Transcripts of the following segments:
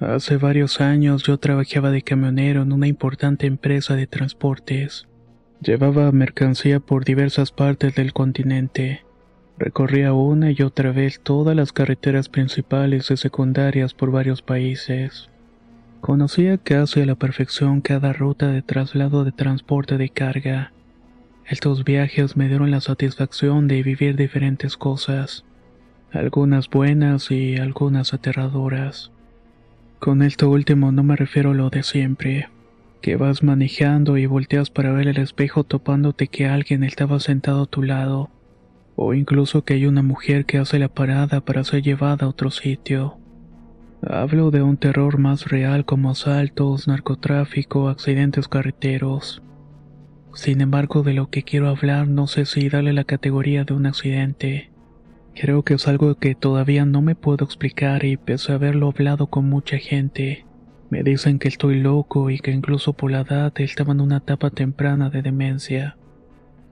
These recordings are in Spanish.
Hace varios años yo trabajaba de camionero en una importante empresa de transportes. Llevaba mercancía por diversas partes del continente. Recorría una y otra vez todas las carreteras principales y secundarias por varios países. Conocía casi a la perfección cada ruta de traslado de transporte de carga. Estos viajes me dieron la satisfacción de vivir diferentes cosas, algunas buenas y algunas aterradoras. Con esto último no me refiero a lo de siempre, que vas manejando y volteas para ver el espejo topándote que alguien estaba sentado a tu lado, o incluso que hay una mujer que hace la parada para ser llevada a otro sitio. Hablo de un terror más real como asaltos, narcotráfico, accidentes carreteros. Sin embargo, de lo que quiero hablar no sé si darle la categoría de un accidente. Creo que es algo que todavía no me puedo explicar y pese a haberlo hablado con mucha gente, me dicen que estoy loco y que incluso por la edad estaba en una etapa temprana de demencia.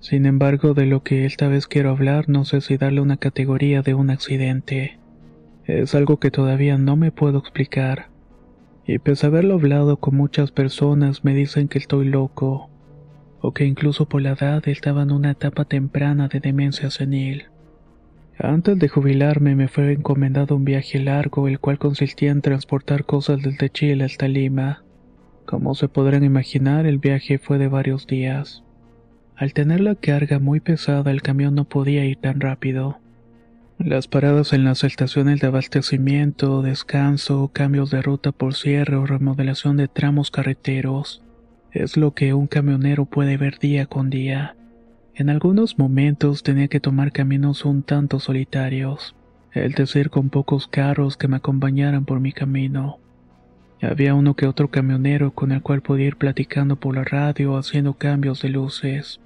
Sin embargo, de lo que esta vez quiero hablar no sé si darle una categoría de un accidente. Es algo que todavía no me puedo explicar. Y pese a haberlo hablado con muchas personas me dicen que estoy loco, o que incluso por la edad estaba en una etapa temprana de demencia senil. Antes de jubilarme me fue encomendado un viaje largo, el cual consistía en transportar cosas desde Chile hasta Lima. Como se podrán imaginar, el viaje fue de varios días. Al tener la carga muy pesada, el camión no podía ir tan rápido. Las paradas en las estaciones de abastecimiento, descanso, cambios de ruta por cierre o remodelación de tramos carreteros es lo que un camionero puede ver día con día. En algunos momentos tenía que tomar caminos un tanto solitarios, es decir, con pocos carros que me acompañaran por mi camino. Había uno que otro camionero con el cual podía ir platicando por la radio haciendo cambios de luces.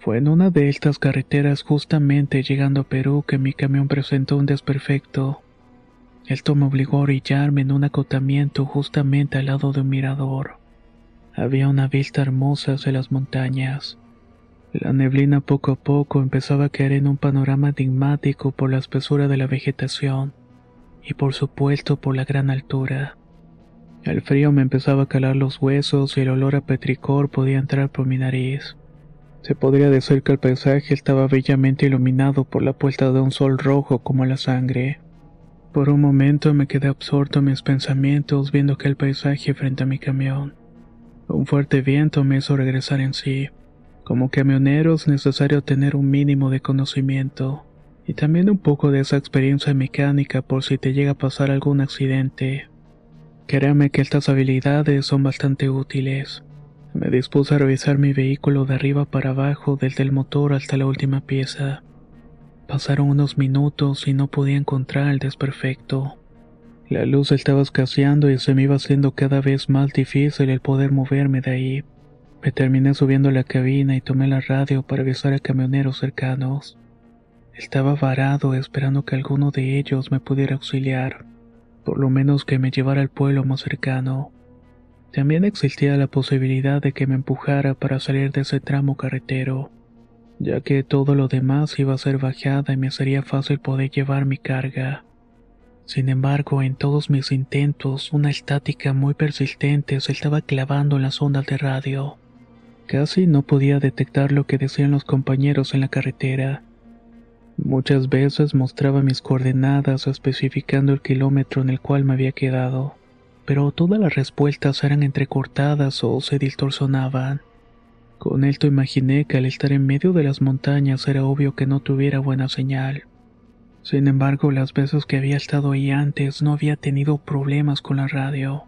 Fue en una de estas carreteras justamente llegando a Perú que mi camión presentó un desperfecto. Esto me obligó a orillarme en un acotamiento justamente al lado de un mirador. Había una vista hermosa hacia las montañas. La neblina poco a poco empezaba a caer en un panorama enigmático por la espesura de la vegetación y por supuesto por la gran altura. El frío me empezaba a calar los huesos y el olor a petricor podía entrar por mi nariz. Se podría decir que el paisaje estaba bellamente iluminado por la puesta de un sol rojo como la sangre. Por un momento me quedé absorto en mis pensamientos viendo aquel paisaje frente a mi camión. Un fuerte viento me hizo regresar en sí. Como camionero es necesario tener un mínimo de conocimiento y también un poco de esa experiencia mecánica por si te llega a pasar algún accidente. Créame que estas habilidades son bastante útiles. Me dispuse a revisar mi vehículo de arriba para abajo, desde el motor hasta la última pieza. Pasaron unos minutos y no podía encontrar el desperfecto. La luz estaba escaseando y se me iba haciendo cada vez más difícil el poder moverme de ahí. Me terminé subiendo la cabina y tomé la radio para avisar a camioneros cercanos. Estaba varado esperando que alguno de ellos me pudiera auxiliar, por lo menos que me llevara al pueblo más cercano. También existía la posibilidad de que me empujara para salir de ese tramo carretero, ya que todo lo demás iba a ser bajada y me sería fácil poder llevar mi carga. Sin embargo, en todos mis intentos, una estática muy persistente se estaba clavando en las ondas de radio. Casi no podía detectar lo que decían los compañeros en la carretera. Muchas veces mostraba mis coordenadas especificando el kilómetro en el cual me había quedado, pero todas las respuestas eran entrecortadas o se distorsionaban. Con esto imaginé que al estar en medio de las montañas era obvio que no tuviera buena señal. Sin embargo, las veces que había estado ahí antes no había tenido problemas con la radio.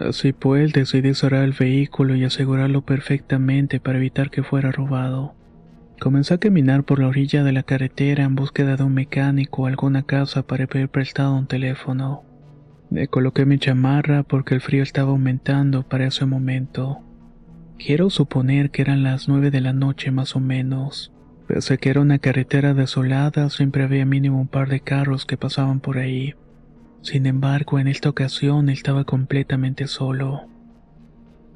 Así pues, decidí cerrar el vehículo y asegurarlo perfectamente para evitar que fuera robado. Comencé a caminar por la orilla de la carretera en búsqueda de un mecánico o alguna casa para pedir prestado un teléfono. Me coloqué mi chamarra porque el frío estaba aumentando para ese momento. Quiero suponer que eran las nueve de la noche más o menos. Pese a que era una carretera desolada, siempre había mínimo un par de carros que pasaban por ahí. Sin embargo, en esta ocasión estaba completamente solo.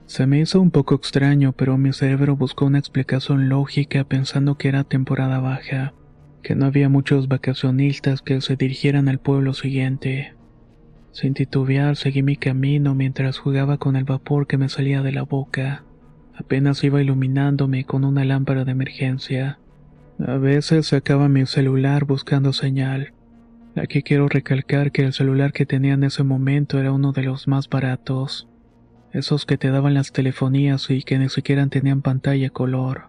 Se me hizo un poco extraño, pero mi cerebro buscó una explicación lógica pensando que era temporada baja, que no había muchos vacacionistas que se dirigieran al pueblo siguiente. Sin titubear seguí mi camino mientras jugaba con el vapor que me salía de la boca. Apenas iba iluminándome con una lámpara de emergencia. A veces sacaba mi celular buscando señal, Aquí quiero recalcar que el celular que tenía en ese momento era uno de los más baratos, esos que te daban las telefonías y que ni siquiera tenían pantalla color.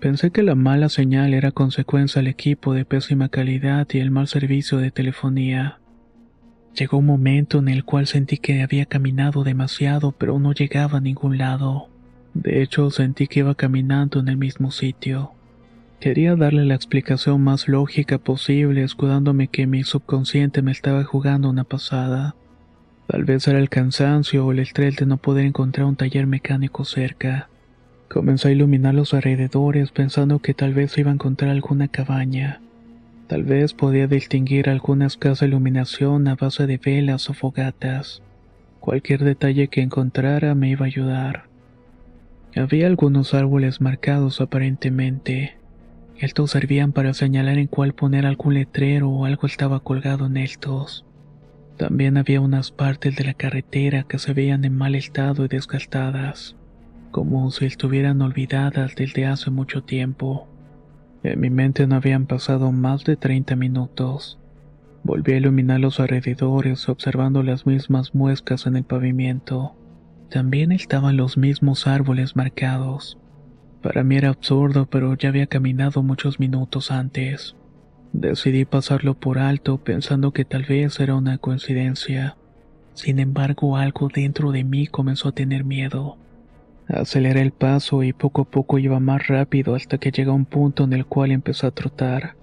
Pensé que la mala señal era consecuencia del equipo de pésima calidad y el mal servicio de telefonía. Llegó un momento en el cual sentí que había caminado demasiado pero no llegaba a ningún lado. De hecho, sentí que iba caminando en el mismo sitio. Quería darle la explicación más lógica posible, escudándome que mi subconsciente me estaba jugando una pasada. Tal vez era el cansancio o el estrés de no poder encontrar un taller mecánico cerca. Comencé a iluminar los alrededores pensando que tal vez iba a encontrar alguna cabaña. Tal vez podía distinguir alguna escasa iluminación a base de velas o fogatas. Cualquier detalle que encontrara me iba a ayudar. Había algunos árboles marcados aparentemente. Estos servían para señalar en cuál poner algún letrero o algo estaba colgado en estos. También había unas partes de la carretera que se veían en mal estado y desgastadas, como si estuvieran olvidadas desde hace mucho tiempo. En mi mente no habían pasado más de 30 minutos. Volví a iluminar los alrededores observando las mismas muescas en el pavimento. También estaban los mismos árboles marcados. Para mí era absurdo, pero ya había caminado muchos minutos antes. Decidí pasarlo por alto pensando que tal vez era una coincidencia. Sin embargo, algo dentro de mí comenzó a tener miedo. Aceleré el paso y poco a poco iba más rápido hasta que llegó a un punto en el cual empezó a trotar.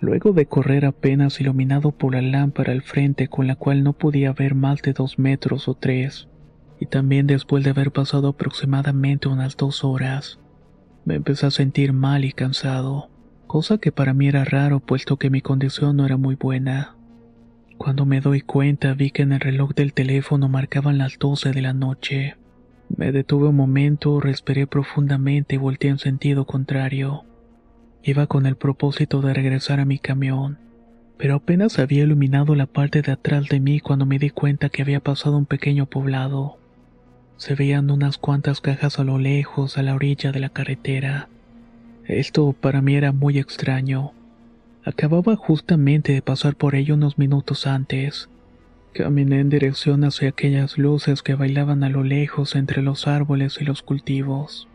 Luego de correr apenas iluminado por la lámpara al frente con la cual no podía ver más de dos metros o tres, y también después de haber pasado aproximadamente unas dos horas, me empecé a sentir mal y cansado, cosa que para mí era raro puesto que mi condición no era muy buena. Cuando me doy cuenta vi que en el reloj del teléfono marcaban las 12 de la noche. Me detuve un momento, respiré profundamente y volteé en sentido contrario. Iba con el propósito de regresar a mi camión, pero apenas había iluminado la parte de atrás de mí cuando me di cuenta que había pasado un pequeño poblado. Se veían unas cuantas cajas a lo lejos a la orilla de la carretera. Esto para mí era muy extraño. Acababa justamente de pasar por ello unos minutos antes. Caminé en dirección hacia aquellas luces que bailaban a lo lejos entre los árboles y los cultivos.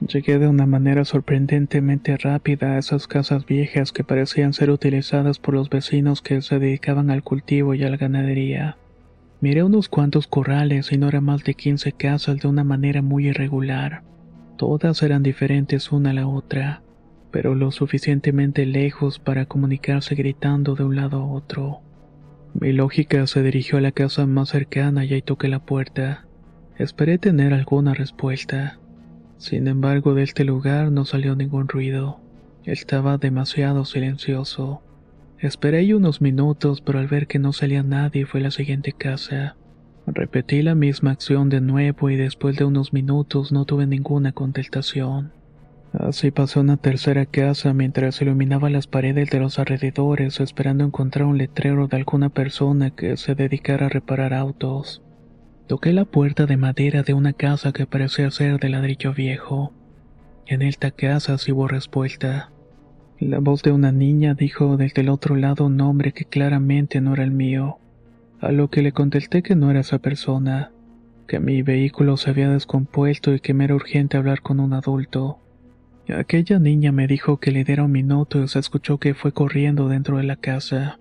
Llegué de una manera sorprendentemente rápida a esas casas viejas que parecían ser utilizadas por los vecinos que se dedicaban al cultivo y a la ganadería. Miré unos cuantos corrales y no eran más de 15 casas de una manera muy irregular. Todas eran diferentes una a la otra, pero lo suficientemente lejos para comunicarse gritando de un lado a otro. Mi lógica se dirigió a la casa más cercana y ahí toqué la puerta. Esperé tener alguna respuesta. Sin embargo, de este lugar no salió ningún ruido. Estaba demasiado silencioso. Esperé unos minutos, pero al ver que no salía nadie fue a la siguiente casa. Repetí la misma acción de nuevo y después de unos minutos no tuve ninguna contestación. Así pasó una tercera casa mientras iluminaba las paredes de los alrededores esperando encontrar un letrero de alguna persona que se dedicara a reparar autos. Toqué la puerta de madera de una casa que parecía ser de ladrillo viejo. En esta casa sí hubo respuesta. La voz de una niña dijo desde el otro lado un nombre que claramente no era el mío. A lo que le contesté que no era esa persona, que mi vehículo se había descompuesto y que me era urgente hablar con un adulto. Aquella niña me dijo que le diera un minuto y se escuchó que fue corriendo dentro de la casa.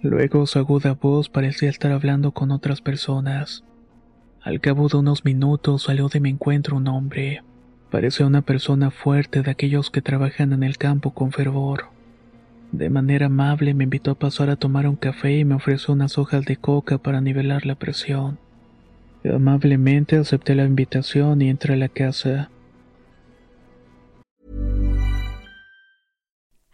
Luego su aguda voz parecía estar hablando con otras personas. Al cabo de unos minutos salió de mi encuentro un hombre. Parecía una persona fuerte de aquellos que trabajan en el campo con fervor. De manera amable me invitó a pasar a tomar un café y me ofreció unas hojas de coca para nivelar la presión. Amablemente acepté la invitación y entré a la casa.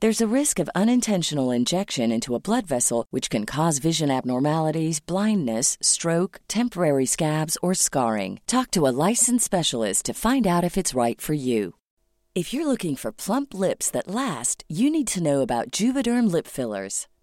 There's a risk of unintentional injection into a blood vessel, which can cause vision abnormalities, blindness, stroke, temporary scabs, or scarring. Talk to a licensed specialist to find out if it's right for you. If you're looking for plump lips that last, you need to know about Juvederm lip fillers.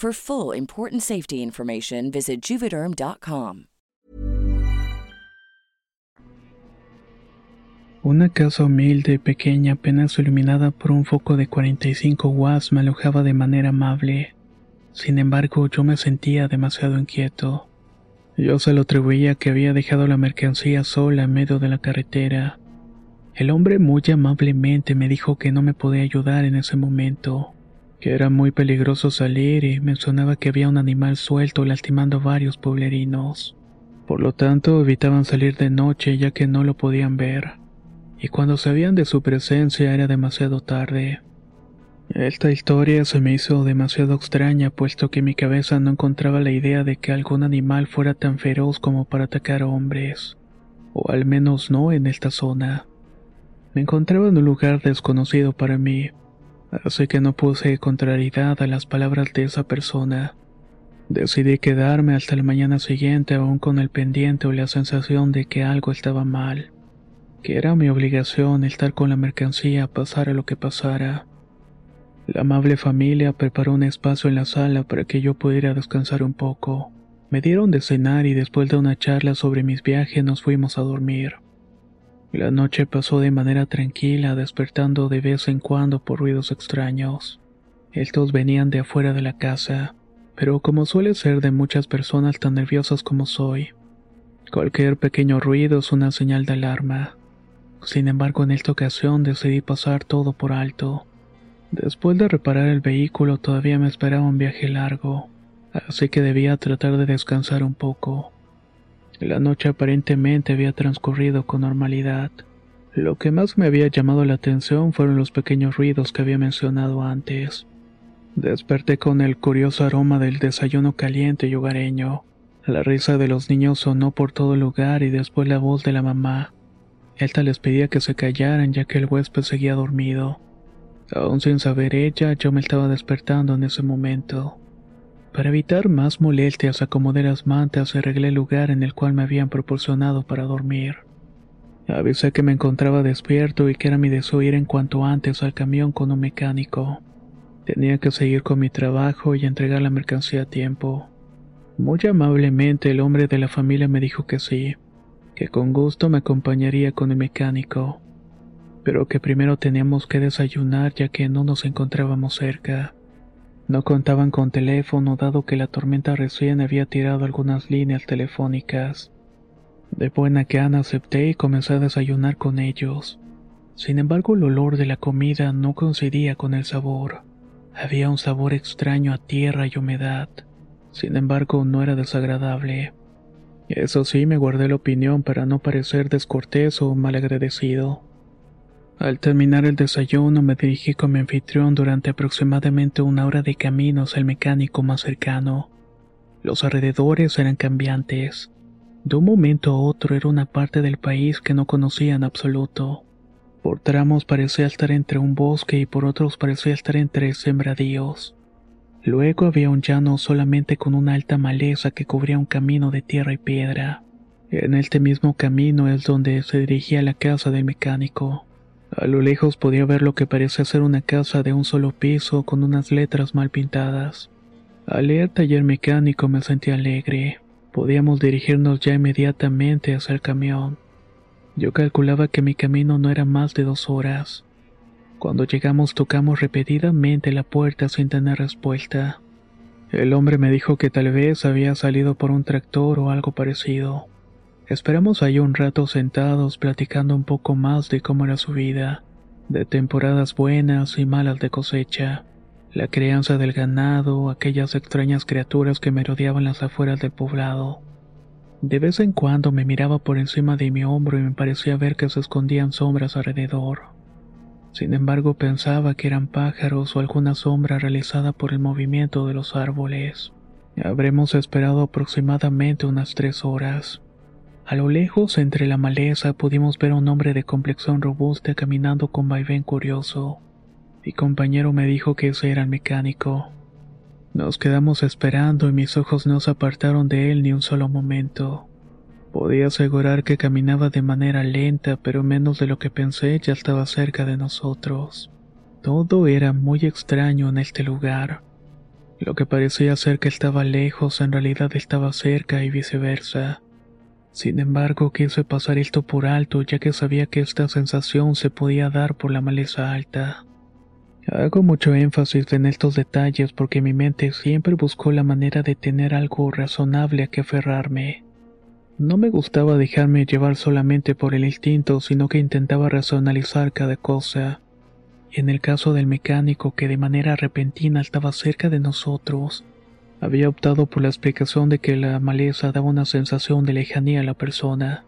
For full important safety information, visit juvederm.com. Una casa humilde y pequeña, apenas iluminada por un foco de 45 watts, me alojaba de manera amable. Sin embargo, yo me sentía demasiado inquieto. Yo se lo atribuía que había dejado la mercancía sola en medio de la carretera. El hombre muy amablemente me dijo que no me podía ayudar en ese momento, que era muy peligroso salir y mencionaba que había un animal suelto lastimando varios pueblerinos. Por lo tanto, evitaban salir de noche ya que no lo podían ver, y cuando sabían de su presencia era demasiado tarde. Esta historia se me hizo demasiado extraña puesto que mi cabeza no encontraba la idea de que algún animal fuera tan feroz como para atacar a hombres, o al menos no en esta zona. Me encontraba en un lugar desconocido para mí, así que no puse contrariedad a las palabras de esa persona. Decidí quedarme hasta la mañana siguiente aún con el pendiente o la sensación de que algo estaba mal, que era mi obligación estar con la mercancía pasara lo que pasara. La amable familia preparó un espacio en la sala para que yo pudiera descansar un poco. Me dieron de cenar y después de una charla sobre mis viajes nos fuimos a dormir. La noche pasó de manera tranquila, despertando de vez en cuando por ruidos extraños. Estos venían de afuera de la casa, pero como suele ser de muchas personas tan nerviosas como soy, cualquier pequeño ruido es una señal de alarma. Sin embargo, en esta ocasión decidí pasar todo por alto. Después de reparar el vehículo todavía me esperaba un viaje largo, así que debía tratar de descansar un poco. La noche aparentemente había transcurrido con normalidad. Lo que más me había llamado la atención fueron los pequeños ruidos que había mencionado antes. Desperté con el curioso aroma del desayuno caliente y hogareño. La risa de los niños sonó por todo el lugar y después la voz de la mamá. Esta les pedía que se callaran ya que el huésped seguía dormido. Aún sin saber ella, yo me estaba despertando en ese momento. Para evitar más molestias acomodé las mantas y arreglé el lugar en el cual me habían proporcionado para dormir. Avisé que me encontraba despierto y que era mi deseo ir en cuanto antes al camión con un mecánico. Tenía que seguir con mi trabajo y entregar la mercancía a tiempo. Muy amablemente el hombre de la familia me dijo que sí, que con gusto me acompañaría con el mecánico, pero que primero teníamos que desayunar ya que no nos encontrábamos cerca. No contaban con teléfono dado que la tormenta recién había tirado algunas líneas telefónicas. De buena gana acepté y comencé a desayunar con ellos. Sin embargo, el olor de la comida no coincidía con el sabor. Había un sabor extraño a tierra y humedad. Sin embargo, no era desagradable. Eso sí, me guardé la opinión para no parecer descortés o malagradecido. Al terminar el desayuno me dirigí con mi anfitrión durante aproximadamente una hora de camino hacia el mecánico más cercano. Los alrededores eran cambiantes. De un momento a otro era una parte del país que no conocía en absoluto. Por tramos parecía estar entre un bosque y por otros parecía estar entre sembradíos. Luego había un llano solamente con una alta maleza que cubría un camino de tierra y piedra. En este mismo camino es donde se dirigía la casa del mecánico. A lo lejos podía ver lo que parecía ser una casa de un solo piso con unas letras mal pintadas. Al leer taller mecánico me sentí alegre. Podíamos dirigirnos ya inmediatamente hacia el camión. Yo calculaba que mi camino no era más de dos horas. Cuando llegamos tocamos repetidamente la puerta sin tener respuesta. El hombre me dijo que tal vez había salido por un tractor o algo parecido. Esperamos ahí un rato sentados platicando un poco más de cómo era su vida, de temporadas buenas y malas de cosecha, la crianza del ganado, aquellas extrañas criaturas que merodeaban las afueras del poblado. De vez en cuando me miraba por encima de mi hombro y me parecía ver que se escondían sombras alrededor. Sin embargo pensaba que eran pájaros o alguna sombra realizada por el movimiento de los árboles. Habremos esperado aproximadamente unas tres horas. A lo lejos, entre la maleza, pudimos ver a un hombre de complexión robusta caminando con vaivén curioso. Mi compañero me dijo que ese era el mecánico. Nos quedamos esperando y mis ojos no se apartaron de él ni un solo momento. Podía asegurar que caminaba de manera lenta, pero menos de lo que pensé ya estaba cerca de nosotros. Todo era muy extraño en este lugar. Lo que parecía ser que estaba lejos en realidad estaba cerca y viceversa. Sin embargo, quise pasar esto por alto ya que sabía que esta sensación se podía dar por la maleza alta. Hago mucho énfasis en estos detalles porque mi mente siempre buscó la manera de tener algo razonable a que aferrarme. No me gustaba dejarme llevar solamente por el instinto, sino que intentaba racionalizar cada cosa. En el caso del mecánico que de manera repentina estaba cerca de nosotros, había optado por la explicación de que la maleza daba una sensación de lejanía a la persona.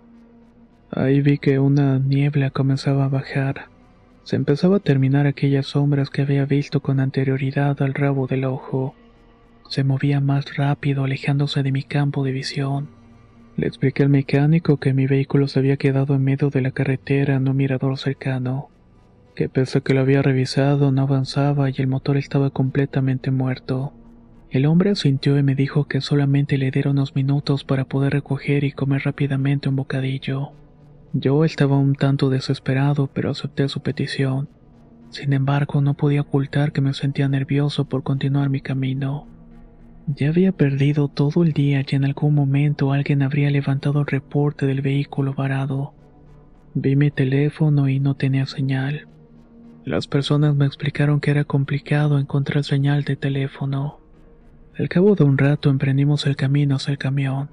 Ahí vi que una niebla comenzaba a bajar. Se empezaba a terminar aquellas sombras que había visto con anterioridad al rabo del ojo. Se movía más rápido alejándose de mi campo de visión. Le expliqué al mecánico que mi vehículo se había quedado en medio de la carretera en un mirador cercano, que pese a que lo había revisado no avanzaba y el motor estaba completamente muerto. El hombre asintió y me dijo que solamente le diera unos minutos para poder recoger y comer rápidamente un bocadillo. Yo estaba un tanto desesperado, pero acepté su petición. Sin embargo, no podía ocultar que me sentía nervioso por continuar mi camino. Ya había perdido todo el día y en algún momento alguien habría levantado el reporte del vehículo varado. Vi mi teléfono y no tenía señal. Las personas me explicaron que era complicado encontrar señal de teléfono. Al cabo de un rato emprendimos el camino hacia el camión,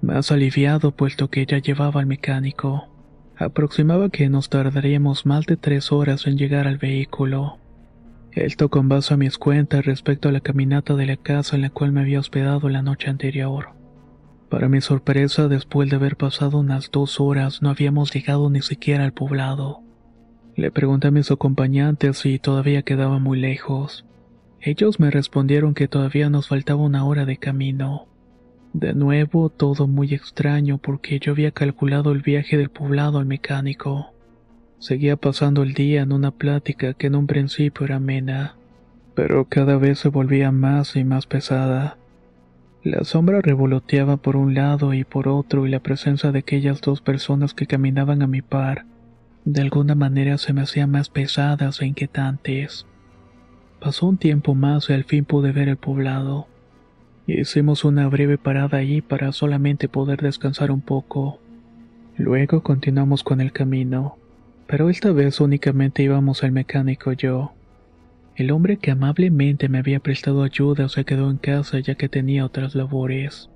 más aliviado puesto que ya llevaba al mecánico. Aproximaba que nos tardaríamos más de tres horas en llegar al vehículo. Esto con base a mis cuentas respecto a la caminata de la casa en la cual me había hospedado la noche anterior. Para mi sorpresa, después de haber pasado unas dos horas, no habíamos llegado ni siquiera al poblado. Le pregunté a mis acompañantes si todavía quedaba muy lejos. Ellos me respondieron que todavía nos faltaba una hora de camino. De nuevo, todo muy extraño porque yo había calculado el viaje del poblado al mecánico. Seguía pasando el día en una plática que en un principio era amena. pero cada vez se volvía más y más pesada. La sombra revoloteaba por un lado y por otro y la presencia de aquellas dos personas que caminaban a mi par de alguna manera se me hacía más pesadas e inquietantes. Pasó un tiempo más y al fin pude ver el poblado. Hicimos una breve parada allí para solamente poder descansar un poco. Luego continuamos con el camino, pero esta vez únicamente íbamos el mecánico y yo. El hombre que amablemente me había prestado ayuda se quedó en casa ya que tenía otras labores.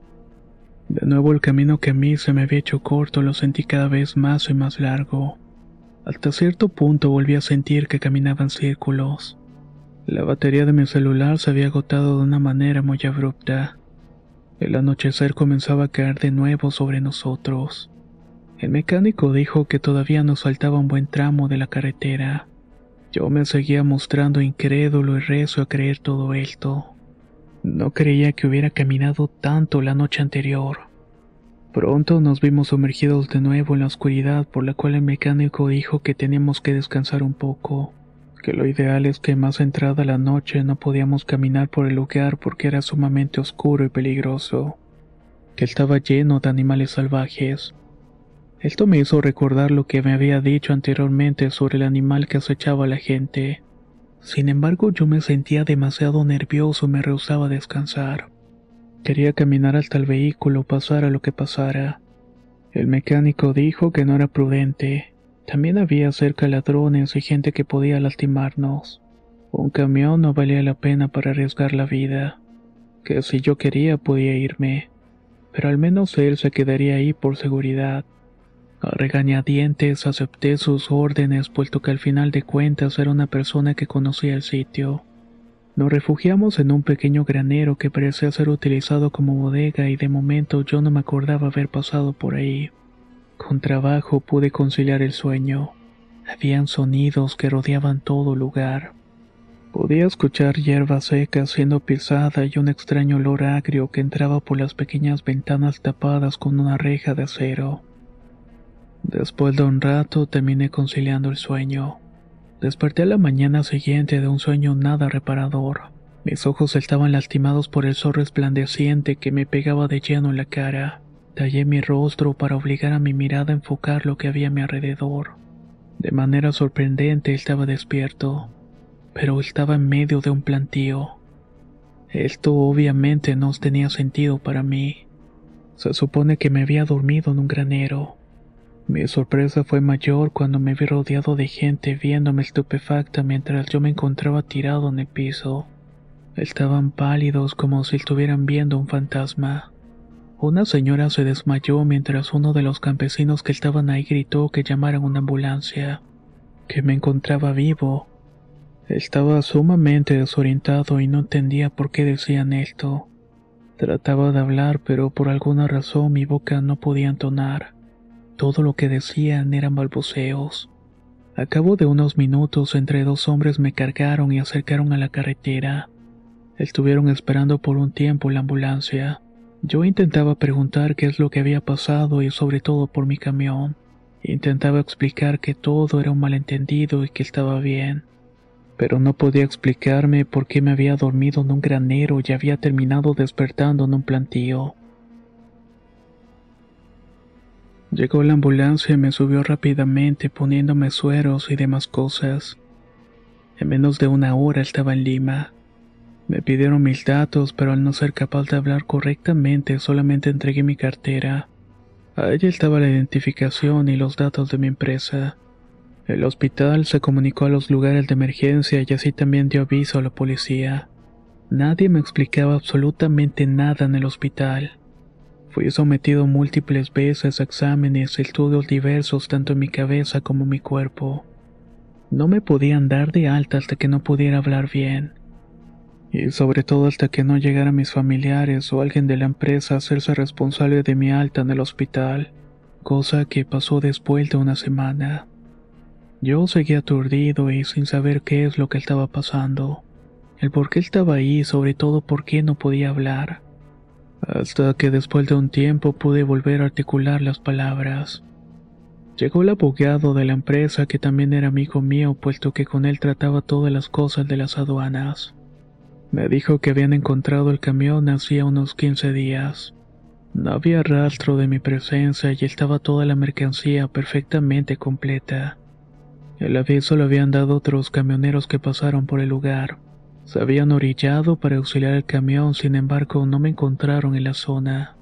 De nuevo el camino que a mí se me había hecho corto lo sentí cada vez más y más largo. Hasta cierto punto volví a sentir que caminaba en círculos. La batería de mi celular se había agotado de una manera muy abrupta. El anochecer comenzaba a caer de nuevo sobre nosotros. El mecánico dijo que todavía nos faltaba un buen tramo de la carretera. Yo me seguía mostrando incrédulo y rezo a creer todo esto. No creía que hubiera caminado tanto la noche anterior. Pronto nos vimos sumergidos de nuevo en la oscuridad por la cual el mecánico dijo que teníamos que descansar un poco, que lo ideal es que más entrada la noche no podíamos caminar por el lugar porque era sumamente oscuro y peligroso, que estaba lleno de animales salvajes, esto me hizo recordar lo que me había dicho anteriormente sobre el animal que acechaba a la gente. Sin embargo, yo me sentía demasiado nervioso y me rehusaba descansar. Quería caminar hasta el vehículo, pasara lo que pasara. El mecánico dijo que no era prudente. También había cerca ladrones y gente que podía lastimarnos. Un camión no valía la pena para arriesgar la vida. Que si yo quería podía irme. Pero al menos él se quedaría ahí por seguridad. A regañadientes acepté sus órdenes puesto que al final de cuentas era una persona que conocía el sitio. Nos refugiamos en un pequeño granero que parecía ser utilizado como bodega y de momento yo no me acordaba haber pasado por ahí. Con trabajo pude conciliar el sueño. Habían sonidos que rodeaban todo lugar. Podía escuchar hierba seca siendo pisada y un extraño olor agrio que entraba por las pequeñas ventanas tapadas con una reja de acero. Después de un rato terminé conciliando el sueño. Desperté a la mañana siguiente de un sueño nada reparador. Mis ojos estaban lastimados por el sol resplandeciente que me pegaba de lleno en la cara. Tallé mi rostro para obligar a mi mirada a enfocar lo que había a mi alrededor. De manera sorprendente estaba despierto, pero estaba en medio de un plantío. Esto obviamente no tenía sentido para mí. Se supone que me había dormido en un granero. Mi sorpresa fue mayor cuando me vi rodeado de gente viéndome estupefacta mientras yo me encontraba tirado en el piso. Estaban pálidos como si estuvieran viendo un fantasma. Una señora se desmayó mientras uno de los campesinos que estaban ahí gritó que llamaran una ambulancia, que me encontraba vivo. Estaba sumamente desorientado y no entendía por qué decían esto. Trataba de hablar, pero por alguna razón mi boca no podía entonar. Todo lo que decían eran balbuceos. A cabo de unos minutos, entre dos hombres me cargaron y acercaron a la carretera. Estuvieron esperando por un tiempo la ambulancia. Yo intentaba preguntar qué es lo que había pasado y sobre todo por mi camión. Intentaba explicar que todo era un malentendido y que estaba bien. Pero no podía explicarme por qué me había dormido en un granero y había terminado despertando en un plantío. Llegó la ambulancia y me subió rápidamente poniéndome sueros y demás cosas. En menos de una hora estaba en Lima. Me pidieron mis datos, pero al no ser capaz de hablar correctamente solamente entregué mi cartera. A ella estaba la identificación y los datos de mi empresa. El hospital se comunicó a los lugares de emergencia y así también dio aviso a la policía. Nadie me explicaba absolutamente nada en el hospital. Fui sometido múltiples veces a exámenes estudios diversos tanto en mi cabeza como en mi cuerpo. No me podían dar de alta hasta que no pudiera hablar bien. Y sobre todo hasta que no llegara mis familiares o alguien de la empresa a hacerse responsable de mi alta en el hospital, cosa que pasó después de una semana. Yo seguía aturdido y sin saber qué es lo que estaba pasando, el por qué estaba ahí y sobre todo por qué no podía hablar hasta que después de un tiempo pude volver a articular las palabras. Llegó el abogado de la empresa que también era amigo mío puesto que con él trataba todas las cosas de las aduanas. Me dijo que habían encontrado el camión hacía unos 15 días. No había rastro de mi presencia y estaba toda la mercancía perfectamente completa. El aviso lo habían dado otros camioneros que pasaron por el lugar. Se habían orillado para auxiliar el camión, sin embargo no me encontraron en la zona.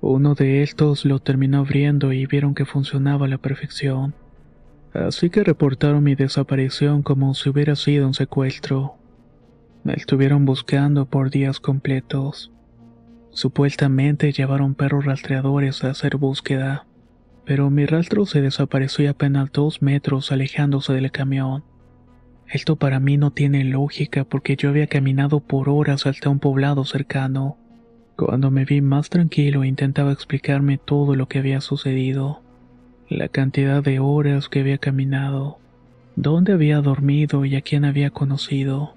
Uno de estos lo terminó abriendo y vieron que funcionaba a la perfección. Así que reportaron mi desaparición como si hubiera sido un secuestro. Me estuvieron buscando por días completos. Supuestamente llevaron perros rastreadores a hacer búsqueda, pero mi rastro se desapareció apenas dos metros alejándose del camión. Esto para mí no tiene lógica porque yo había caminado por horas hasta un poblado cercano. Cuando me vi más tranquilo intentaba explicarme todo lo que había sucedido, la cantidad de horas que había caminado, dónde había dormido y a quién había conocido,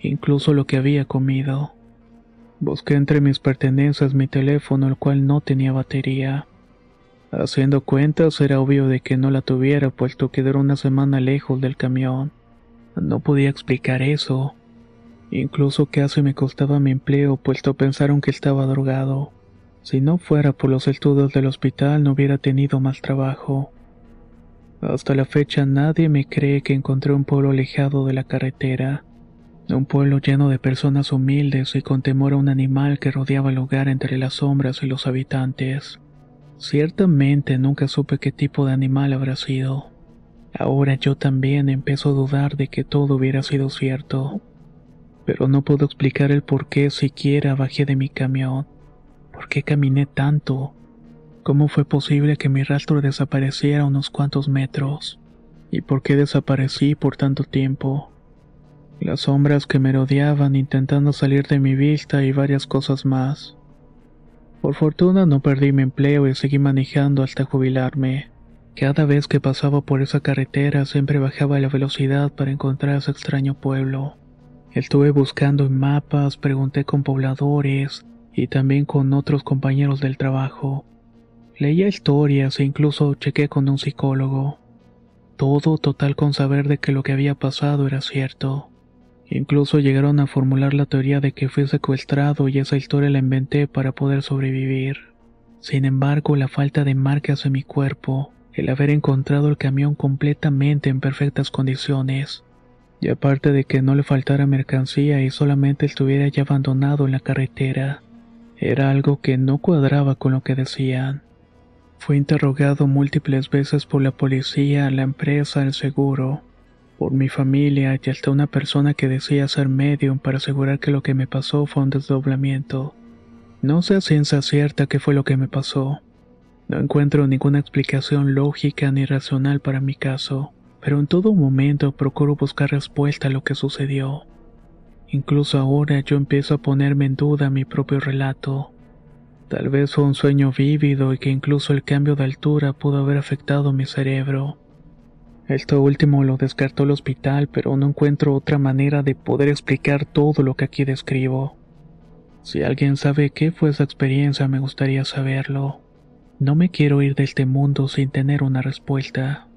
incluso lo que había comido. Busqué entre mis pertenencias mi teléfono el cual no tenía batería. Haciendo cuentas era obvio de que no la tuviera puesto que era una semana lejos del camión. No podía explicar eso. Incluso casi me costaba mi empleo, puesto pensaron que estaba drogado. Si no fuera por los estudios del hospital no hubiera tenido más trabajo. Hasta la fecha nadie me cree que encontré un pueblo alejado de la carretera. Un pueblo lleno de personas humildes y con temor a un animal que rodeaba el lugar entre las sombras y los habitantes. Ciertamente nunca supe qué tipo de animal habrá sido. Ahora yo también empiezo a dudar de que todo hubiera sido cierto. Pero no puedo explicar el por qué siquiera bajé de mi camión. ¿Por qué caminé tanto? ¿Cómo fue posible que mi rastro desapareciera unos cuantos metros? ¿Y por qué desaparecí por tanto tiempo? Las sombras que me rodeaban intentando salir de mi vista y varias cosas más. Por fortuna no perdí mi empleo y seguí manejando hasta jubilarme. Cada vez que pasaba por esa carretera siempre bajaba la velocidad para encontrar ese extraño pueblo. Estuve buscando en mapas, pregunté con pobladores y también con otros compañeros del trabajo. Leía historias e incluso chequé con un psicólogo. Todo total con saber de que lo que había pasado era cierto. Incluso llegaron a formular la teoría de que fui secuestrado y esa historia la inventé para poder sobrevivir. Sin embargo, la falta de marcas en mi cuerpo, el haber encontrado el camión completamente en perfectas condiciones. Y aparte de que no le faltara mercancía y solamente estuviera ya abandonado en la carretera, era algo que no cuadraba con lo que decían. Fui interrogado múltiples veces por la policía, la empresa, el seguro, por mi familia y hasta una persona que decía ser medium para asegurar que lo que me pasó fue un desdoblamiento. No sé a ciencia cierta qué fue lo que me pasó, no encuentro ninguna explicación lógica ni racional para mi caso, pero en todo momento procuro buscar respuesta a lo que sucedió. Incluso ahora yo empiezo a ponerme en duda mi propio relato. Tal vez fue un sueño vívido y que incluso el cambio de altura pudo haber afectado mi cerebro. Esto último lo descartó el hospital, pero no encuentro otra manera de poder explicar todo lo que aquí describo. Si alguien sabe qué fue esa experiencia, me gustaría saberlo. No me quiero ir de este mundo sin tener una respuesta.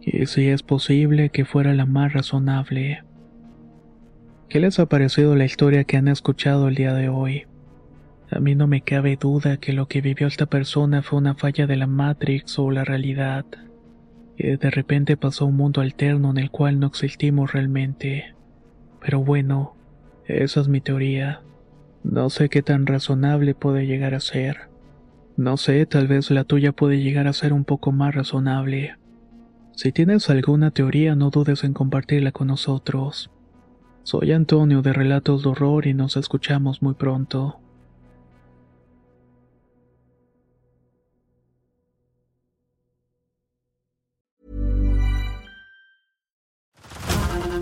Y si es posible que fuera la más razonable. ¿Qué les ha parecido la historia que han escuchado el día de hoy? A mí no me cabe duda que lo que vivió esta persona fue una falla de la Matrix o la realidad. Y de repente pasó un mundo alterno en el cual no existimos realmente. Pero bueno, esa es mi teoría. No sé qué tan razonable puede llegar a ser. No sé, tal vez la tuya puede llegar a ser un poco más razonable. Si tienes alguna teoría, no dudes en compartirla con nosotros. Soy Antonio de Relatos de Horror y nos escuchamos muy pronto.